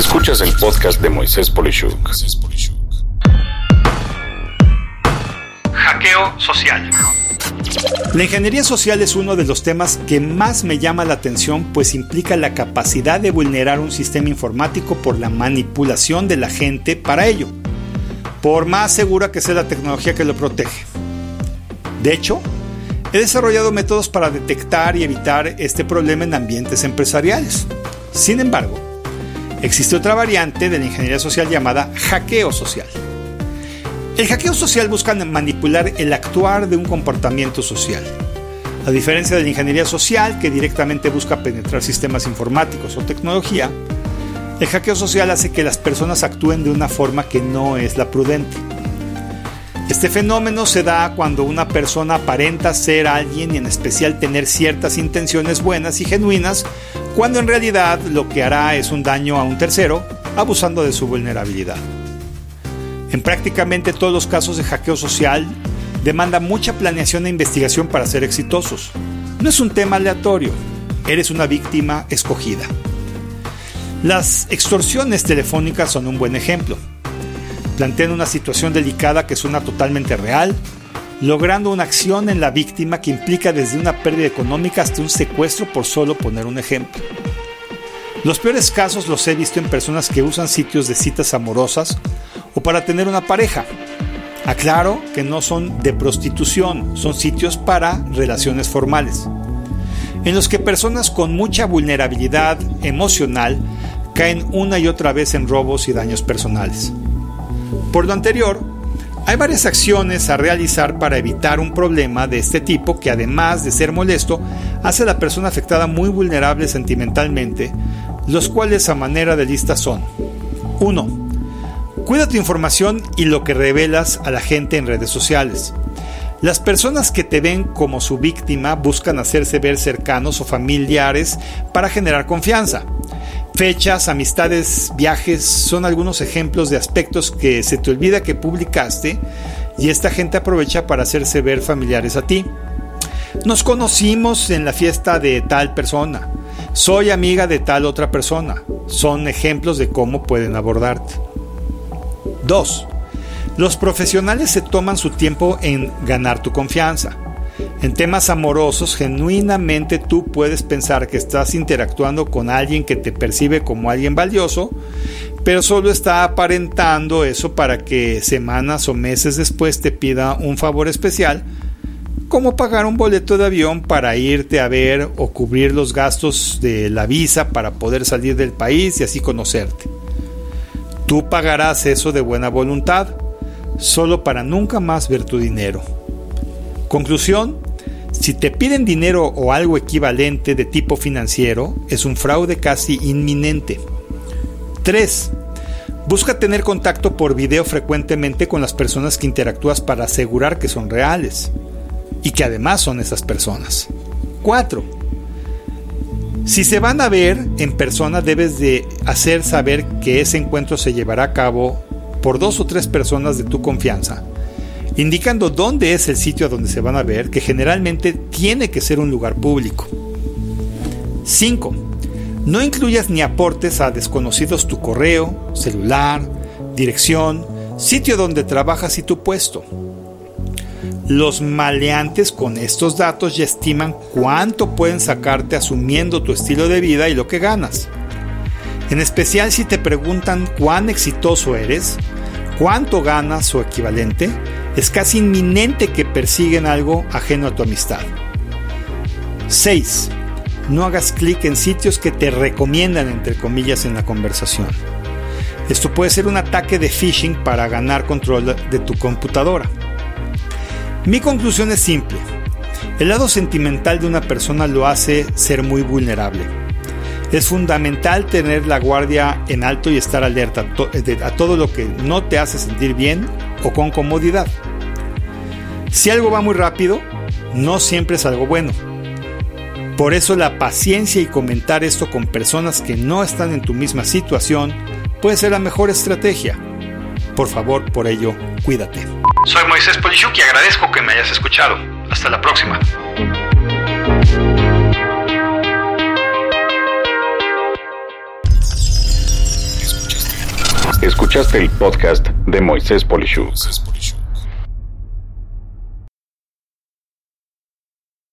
Escuchas el podcast de Moisés Polishuk. Hackeo social. La ingeniería social es uno de los temas que más me llama la atención pues implica la capacidad de vulnerar un sistema informático por la manipulación de la gente para ello, por más segura que sea la tecnología que lo protege. De hecho, he desarrollado métodos para detectar y evitar este problema en ambientes empresariales. Sin embargo, existe otra variante de la ingeniería social llamada hackeo social. El hackeo social busca manipular el actuar de un comportamiento social. A diferencia de la ingeniería social, que directamente busca penetrar sistemas informáticos o tecnología, el hackeo social hace que las personas actúen de una forma que no es la prudente. Este fenómeno se da cuando una persona aparenta ser alguien y en especial tener ciertas intenciones buenas y genuinas, cuando en realidad lo que hará es un daño a un tercero, abusando de su vulnerabilidad. En prácticamente todos los casos de hackeo social, demanda mucha planeación e investigación para ser exitosos. No es un tema aleatorio, eres una víctima escogida. Las extorsiones telefónicas son un buen ejemplo. Plantean una situación delicada que suena totalmente real, logrando una acción en la víctima que implica desde una pérdida económica hasta un secuestro por solo poner un ejemplo. Los peores casos los he visto en personas que usan sitios de citas amorosas o para tener una pareja. Aclaro que no son de prostitución, son sitios para relaciones formales, en los que personas con mucha vulnerabilidad emocional caen una y otra vez en robos y daños personales. Por lo anterior, hay varias acciones a realizar para evitar un problema de este tipo que además de ser molesto, hace a la persona afectada muy vulnerable sentimentalmente, los cuales a manera de lista son 1. Cuida tu información y lo que revelas a la gente en redes sociales. Las personas que te ven como su víctima buscan hacerse ver cercanos o familiares para generar confianza. Fechas, amistades, viajes son algunos ejemplos de aspectos que se te olvida que publicaste y esta gente aprovecha para hacerse ver familiares a ti. Nos conocimos en la fiesta de tal persona. Soy amiga de tal otra persona. Son ejemplos de cómo pueden abordarte. 2. Los profesionales se toman su tiempo en ganar tu confianza. En temas amorosos, genuinamente tú puedes pensar que estás interactuando con alguien que te percibe como alguien valioso, pero solo está aparentando eso para que semanas o meses después te pida un favor especial, como pagar un boleto de avión para irte a ver o cubrir los gastos de la visa para poder salir del país y así conocerte. Tú pagarás eso de buena voluntad, solo para nunca más ver tu dinero. Conclusión, si te piden dinero o algo equivalente de tipo financiero, es un fraude casi inminente. 3. Busca tener contacto por video frecuentemente con las personas que interactúas para asegurar que son reales y que además son esas personas. 4 si se van a ver en persona, debes de hacer saber que ese encuentro se llevará a cabo por dos o tres personas de tu confianza, indicando dónde es el sitio a donde se van a ver, que generalmente tiene que ser un lugar público. 5. No incluyas ni aportes a desconocidos tu correo, celular, dirección, sitio donde trabajas y tu puesto. Los maleantes con estos datos ya estiman cuánto pueden sacarte asumiendo tu estilo de vida y lo que ganas. En especial si te preguntan cuán exitoso eres, cuánto ganas o equivalente, es casi inminente que persiguen algo ajeno a tu amistad. 6. No hagas clic en sitios que te recomiendan entre comillas en la conversación. Esto puede ser un ataque de phishing para ganar control de tu computadora. Mi conclusión es simple. El lado sentimental de una persona lo hace ser muy vulnerable. Es fundamental tener la guardia en alto y estar alerta a todo lo que no te hace sentir bien o con comodidad. Si algo va muy rápido, no siempre es algo bueno. Por eso la paciencia y comentar esto con personas que no están en tu misma situación puede ser la mejor estrategia. Por favor, por ello, cuídate. Soy Moisés Polishuk y agradezco que me hayas escuchado. Hasta la próxima. Escuchaste el podcast de Moisés Polishuk.